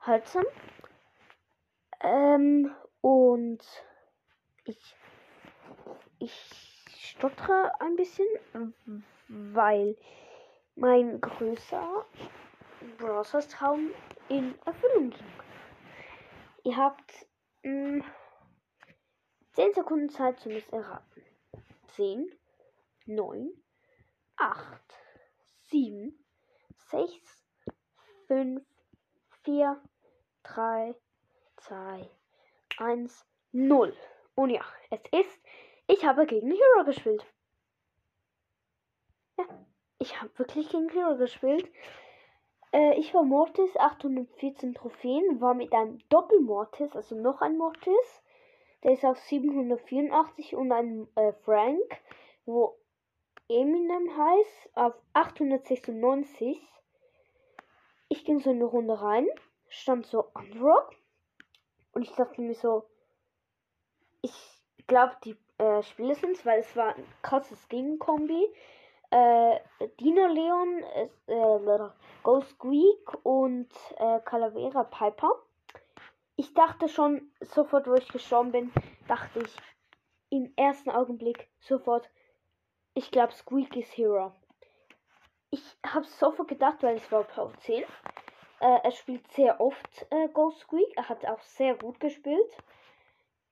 unterhaltsam. Ähm, und ich, ich stottere ein bisschen, weil mein größer Browsers Traum in Erfüllung ging. Ihr habt mh, 10 Sekunden Zeit zum es erraten. 10, 9, 8, 7, 6, 5, 4, 3, 2, 1, 0. Und ja, es ist, ich habe gegen Hero gespielt. Ja, ich habe wirklich gegen Hero gespielt. Äh, ich war Mortis, 814 Trophäen, war mit einem Doppel-Mortis, also noch ein Mortis. Der ist auf 784 und ein äh, Frank, wo Eminem heißt, auf 896. Ich ging so eine Runde rein, stand so Underrock und ich dachte mir so, ich glaube, die äh, Spiele sind weil es war ein krasses Gegenkombi. Äh, Dino Leon, äh, Ghost Greek und äh, Calavera Piper. Ich dachte schon sofort, wo ich gestorben bin, dachte ich im ersten Augenblick sofort, ich glaube Squeak ist Hero. Ich habe sofort gedacht, weil es war Power 10. Äh, er spielt sehr oft äh, Ghost Squeak. Er hat auch sehr gut gespielt.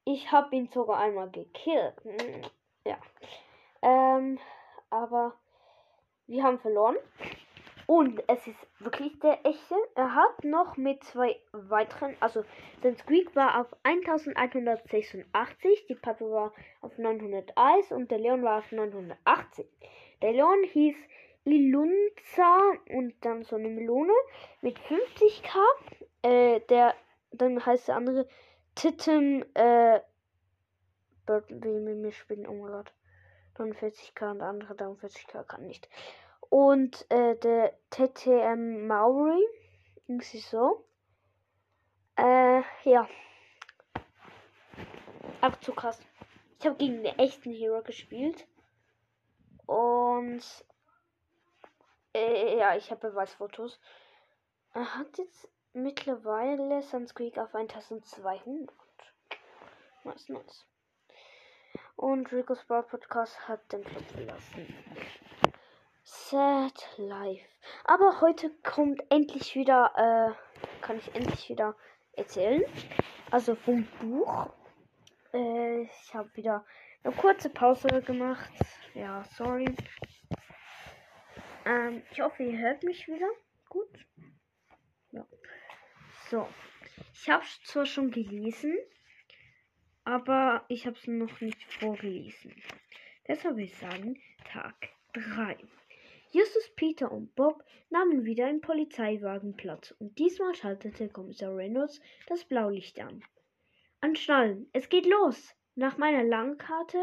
Ich habe ihn sogar einmal gekillt. Hm, ja. Ähm, aber wir haben verloren. Und es ist wirklich der echte. Er hat noch mit zwei weiteren, also sein Squeak war auf 1186, die Pappe war auf 901 und der Leon war auf 980. Der Leon hieß Ilunza und dann so eine Melone mit 50k. Äh, der, dann heißt der andere Titan, äh, Bird will mit mir spielen, oh mein Gott. 49k und der andere 43k kann nicht. Und äh, der TTM Maori. Irgendwie so. Äh, ja. Auch zu krass. Ich habe gegen den echten Hero gespielt. Und äh, ja, ich habe Beweisfotos. Er hat jetzt mittlerweile Sunsqueak auf 1200. Nice, nice. Und Rico's Bar Podcast hat den Club verlassen. Sad Life. Aber heute kommt endlich wieder, äh, kann ich endlich wieder erzählen. Also vom Buch. Äh, ich habe wieder eine kurze Pause gemacht. Ja, sorry. Ähm, ich hoffe, ihr hört mich wieder. Gut. Ja. So. Ich habe es zwar schon gelesen, aber ich habe es noch nicht vorgelesen. Deshalb würde ich sagen, Tag 3. Justus, Peter und Bob nahmen wieder im Polizeiwagen Platz und diesmal schaltete Kommissar Reynolds das Blaulicht an. Anschnallen, es geht los! Nach meiner Langkarte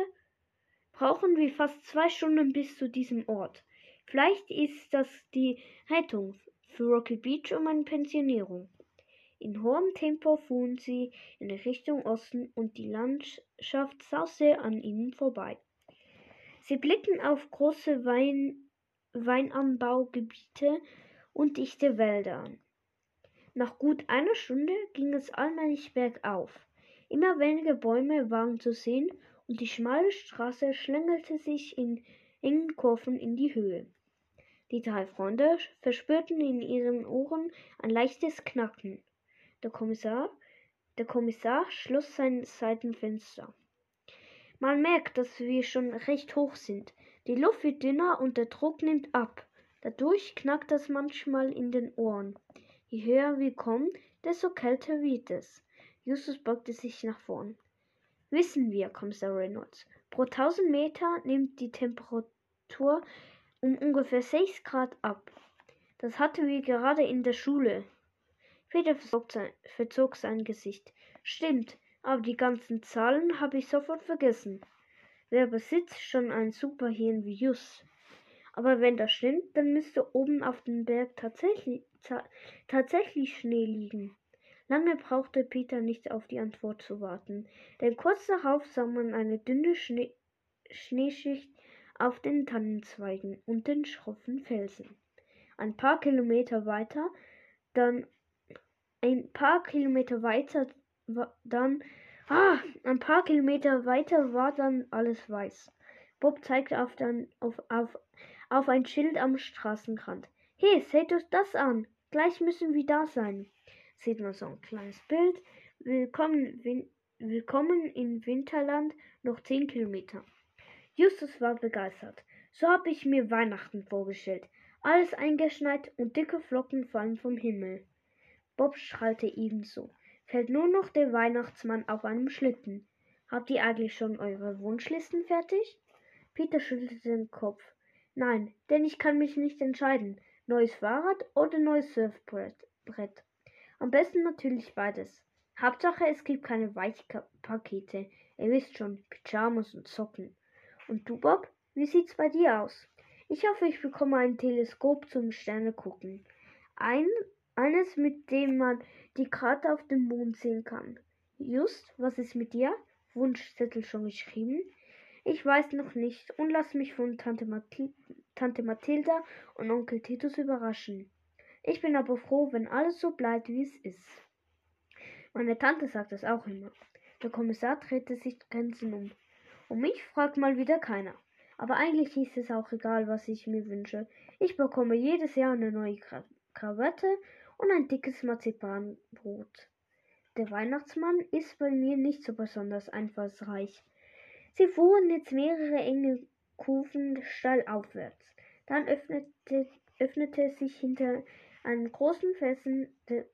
brauchen wir fast zwei Stunden bis zu diesem Ort. Vielleicht ist das die Rettung für Rocky Beach um eine Pensionierung. In hohem Tempo fuhren sie in Richtung Osten und die Landschaft sauste an ihnen vorbei. Sie blickten auf große Wein Weinanbaugebiete und dichte Wälder an. Nach gut einer Stunde ging es allmählich bergauf. Immer weniger Bäume waren zu sehen und die schmale Straße schlängelte sich in engen Kurven in die Höhe. Die drei Freunde verspürten in ihren Ohren ein leichtes Knacken. Der Kommissar, der Kommissar schloss sein Seitenfenster. Man merkt, dass wir schon recht hoch sind. Die Luft wird dünner und der Druck nimmt ab. Dadurch knackt es manchmal in den Ohren. Je höher wir kommen, desto kälter wird es. Justus beugte sich nach vorn. Wissen wir, Kommissar Reynolds. Pro 1000 Meter nimmt die Temperatur um ungefähr 6 Grad ab. Das hatten wir gerade in der Schule. Peter verzog sein Gesicht. Stimmt, aber die ganzen Zahlen habe ich sofort vergessen. Wer besitzt schon ein Superhirn wie Jus? Aber wenn das stimmt, dann müsste oben auf dem Berg tatsächlich, ta tatsächlich Schnee liegen. Lange brauchte Peter nicht auf die Antwort zu warten, denn kurz darauf sah man eine dünne Schnee Schneeschicht auf den Tannenzweigen und den schroffen Felsen. Ein paar Kilometer weiter dann ein paar Kilometer weiter dann. Ah, ein paar Kilometer weiter war dann alles weiß. Bob zeigte auf, dann, auf, auf, auf ein Schild am Straßenrand. Hey, seht euch das an. Gleich müssen wir da sein. Sieht man so ein kleines Bild. Willkommen, win, willkommen in Winterland, noch 10 Kilometer. Justus war begeistert. So habe ich mir Weihnachten vorgestellt. Alles eingeschneit und dicke Flocken fallen vom Himmel. Bob strahlte ebenso. Fällt nur noch der Weihnachtsmann auf einem Schlitten. Habt ihr eigentlich schon eure Wunschlisten fertig? Peter schüttelte den Kopf. Nein, denn ich kann mich nicht entscheiden. Neues Fahrrad oder neues Surfbrett. Am besten natürlich beides. Hauptsache, es gibt keine Weichpakete. Ihr wisst schon, Pyjamas und Socken. Und du, Bob? Wie sieht's bei dir aus? Ich hoffe, ich bekomme ein Teleskop zum Sterne gucken. Ein, eines, mit dem man die Karte auf dem Mond sehen kann. Just, was ist mit dir? Wunschzettel schon geschrieben? Ich weiß noch nicht und lass mich von Tante, Mathil Tante Mathilda und Onkel Titus überraschen. Ich bin aber froh, wenn alles so bleibt, wie es ist. Meine Tante sagt es auch immer. Der Kommissar drehte sich Grenzen um. Um mich fragt mal wieder keiner. Aber eigentlich ist es auch egal, was ich mir wünsche. Ich bekomme jedes Jahr eine neue Krawatte und ein dickes Marzipanbrot. Der Weihnachtsmann ist bei mir nicht so besonders einfallsreich. Sie fuhren jetzt mehrere enge Kufen steil aufwärts. Dann öffnete, öffnete sich hinter einem großen Felsen der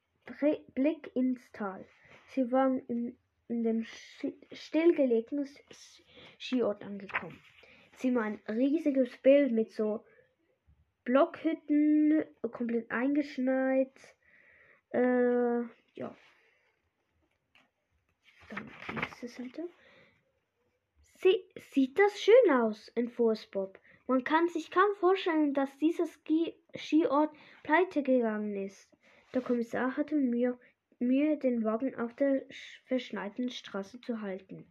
Blick ins Tal. Sie waren in, in dem stillgelegten Skiort angekommen zieh mal ein riesiges Bild mit so Blockhütten, komplett eingeschneit. Äh, ja. Dann nächste Seite. Sie, sieht das schön aus, entfuhr Bob. Man kann sich kaum vorstellen, dass dieser Ski Skiort pleite gegangen ist. Der Kommissar hatte Mühe, Mühe, den Wagen auf der verschneiten Straße zu halten.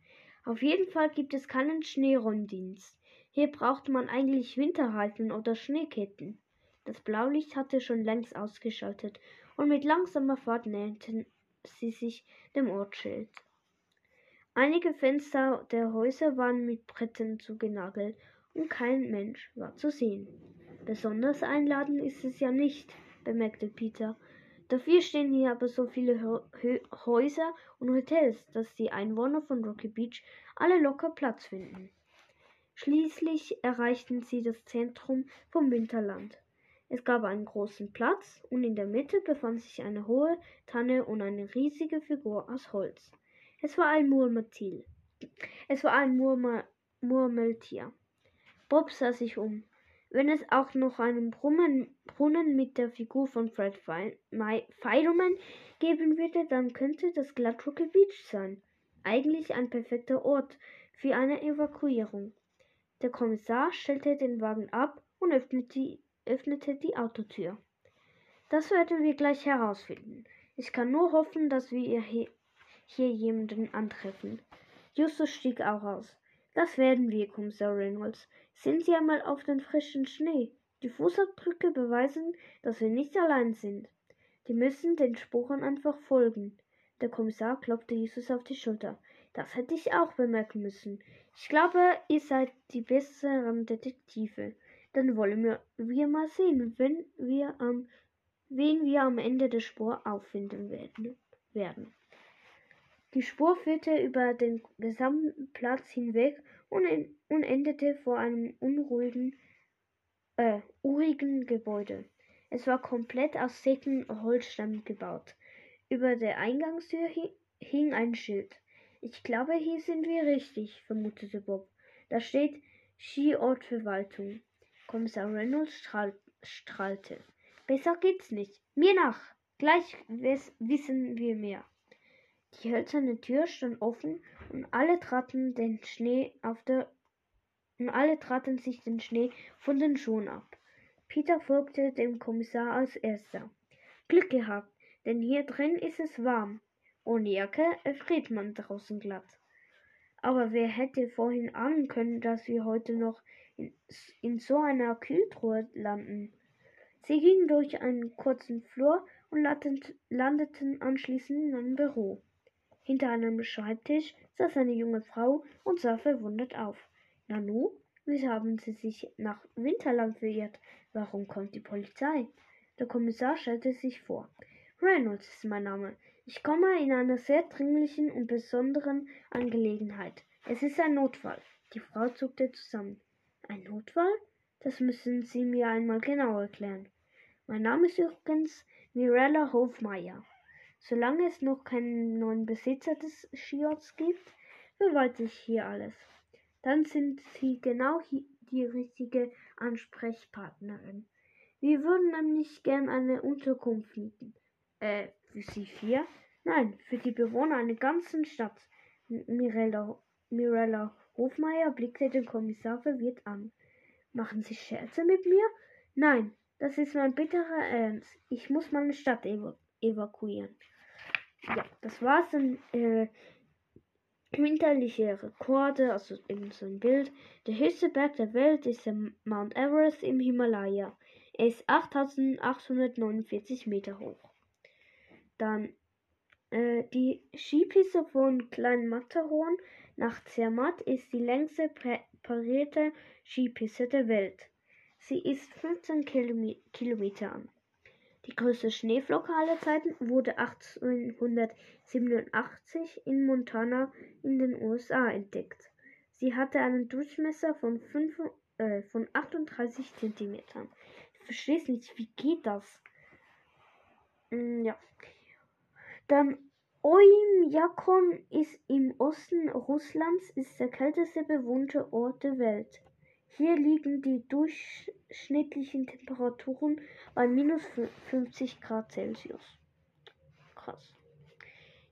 Auf jeden Fall gibt es keinen Schneeräumdienst. Hier brauchte man eigentlich Winterreifen oder Schneeketten. Das Blaulicht hatte schon längst ausgeschaltet, und mit langsamer Fahrt näherten sie sich dem Ortsschild. Einige Fenster der Häuser waren mit Brettern zugenagelt, und kein Mensch war zu sehen. Besonders einladend ist es ja nicht, bemerkte Peter. Dafür stehen hier aber so viele Häuser und Hotels, dass die Einwohner von Rocky Beach alle locker Platz finden. Schließlich erreichten sie das Zentrum vom Winterland. Es gab einen großen Platz und in der Mitte befand sich eine hohe Tanne und eine riesige Figur aus Holz. Es war ein Murmeltier. Es war ein Murmel Murmeltier. Bob sah sich um. Wenn es auch noch einen Brunnen, Brunnen mit der Figur von Fred Feidelman geben würde, dann könnte das Gladrocky Beach sein. Eigentlich ein perfekter Ort für eine Evakuierung. Der Kommissar stellte den Wagen ab und öffnete, öffnete die Autotür. Das werden wir gleich herausfinden. Ich kann nur hoffen, dass wir hier, hier jemanden antreffen. Justus stieg auch aus. Das werden wir, Kommissar Reynolds. Sehen Sie einmal auf den frischen Schnee. Die Fußabdrücke beweisen, dass wir nicht allein sind. Die müssen den Spuren einfach folgen. Der Kommissar klopfte Justus auf die Schulter. Das hätte ich auch bemerken müssen. Ich glaube, ihr seid die besseren Detektive. Dann wollen wir, wir mal sehen, wenn wir am, wen wir am Ende der Spur auffinden werden. werden. Die Spur führte über den gesamten Platz hinweg und, in, und endete vor einem unruhigen, äh, urigen Gebäude. Es war komplett aus säcken Holzstämmen gebaut. Über der Eingangstür hing ein Schild. Ich glaube, hier sind wir richtig, vermutete Bob. Da steht Skiortverwaltung. Kommissar Reynolds strahl strahlte. Besser geht's nicht. Mir nach. Gleich wissen wir mehr. Die hölzerne Tür stand offen und alle traten den Schnee auf der und alle traten sich den Schnee von den Schuhen ab. Peter folgte dem Kommissar als erster. Glück gehabt, denn hier drin ist es warm. Ohne Jacke erfriert man draußen glatt. Aber wer hätte vorhin ahnen können, dass wir heute noch in, in so einer Kühltruhe landen? Sie gingen durch einen kurzen Flur und landeten anschließend in einem Büro. Hinter einem Schreibtisch saß eine junge Frau und sah verwundert auf. Nanu, wieso haben Sie sich nach Winterland verirrt? Warum kommt die Polizei? Der Kommissar stellte sich vor. Reynolds ist mein Name. Ich komme in einer sehr dringlichen und besonderen Angelegenheit. Es ist ein Notfall. Die Frau zuckte zusammen. Ein Notfall? Das müssen Sie mir einmal genauer erklären. Mein Name ist übrigens Mirella Hofmeier. Solange es noch keinen neuen Besitzer des Skiorts gibt, verwalte ich hier alles. Dann sind Sie genau die richtige Ansprechpartnerin. Wir würden nämlich gern eine Unterkunft mieten. Äh, für Sie vier? Nein, für die Bewohner einer ganzen Stadt. Mirella, Mirella Hofmeier blickte den Kommissar verwirrt an. Machen Sie Scherze mit mir? Nein, das ist mein bitterer Ernst. Ich muss meine Stadt evakuieren. Ja, das war's dann. Äh, winterliche Rekorde, also eben so ein Bild. Der höchste Berg der Welt ist der Mount Everest im Himalaya. Er ist 8849 Meter hoch. Dann äh, die Skipiste von Klein Matterhorn nach Zermatt ist die längste parierte Skipiste der Welt. Sie ist 15 Kilometer lang. Die größte Schneeflocke aller Zeiten wurde 1887 in Montana in den USA entdeckt. Sie hatte einen Durchmesser von, 5, äh, von 38 Zentimetern. Ich verstehe nicht, wie geht das? Mm, ja. Dann Oymyakon ist im Osten Russlands ist der kälteste bewohnte Ort der Welt. Hier liegen die durchschnittlichen Temperaturen bei minus 50 Grad Celsius. Krass.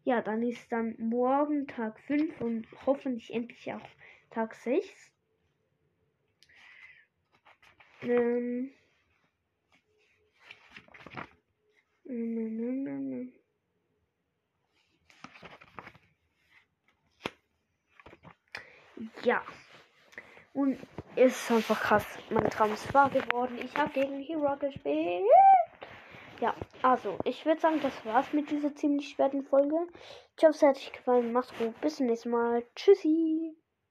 Ja, dann ist dann morgen Tag 5 und hoffentlich endlich auch Tag 6. Ähm. Ja. Und ist einfach krass. Mein Traum ist wahr geworden. Ich habe gegen Hero gespielt. Ja, also, ich würde sagen, das war's mit dieser ziemlich schweren Folge. Ich hoffe, es hat euch gefallen. Macht's gut. Bis zum nächsten Mal. Tschüssi.